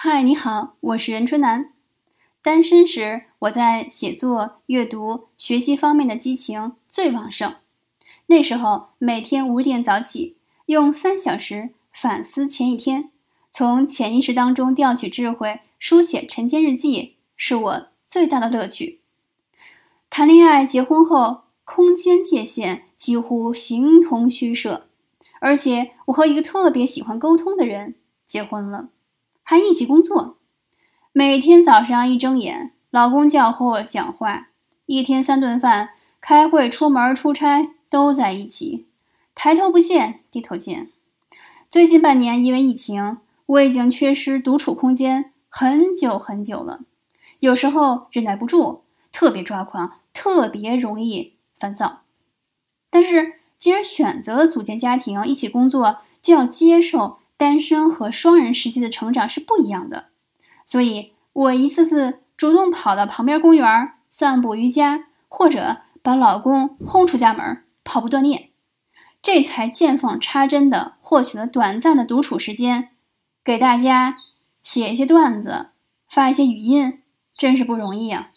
嗨，你好，我是任春楠。单身时，我在写作、阅读、学习方面的激情最旺盛。那时候，每天五点早起，用三小时反思前一天，从潜意识当中调取智慧，书写晨间日记，是我最大的乐趣。谈恋爱、结婚后，空间界限几乎形同虚设，而且我和一个特别喜欢沟通的人结婚了。还一起工作，每天早上一睁眼，老公就要和我讲话。一天三顿饭，开会、出门、出差都在一起，抬头不见低头见。最近半年因为疫情，我已经缺失独处空间很久很久了。有时候忍耐不住，特别抓狂，特别容易烦躁。但是既然选择了组建家庭，一起工作，就要接受。单身和双人时期的成长是不一样的，所以我一次次主动跑到旁边公园散步、瑜伽，或者把老公轰出家门跑步锻炼，这才见缝插针的获取了短暂的独处时间，给大家写一些段子，发一些语音，真是不容易啊。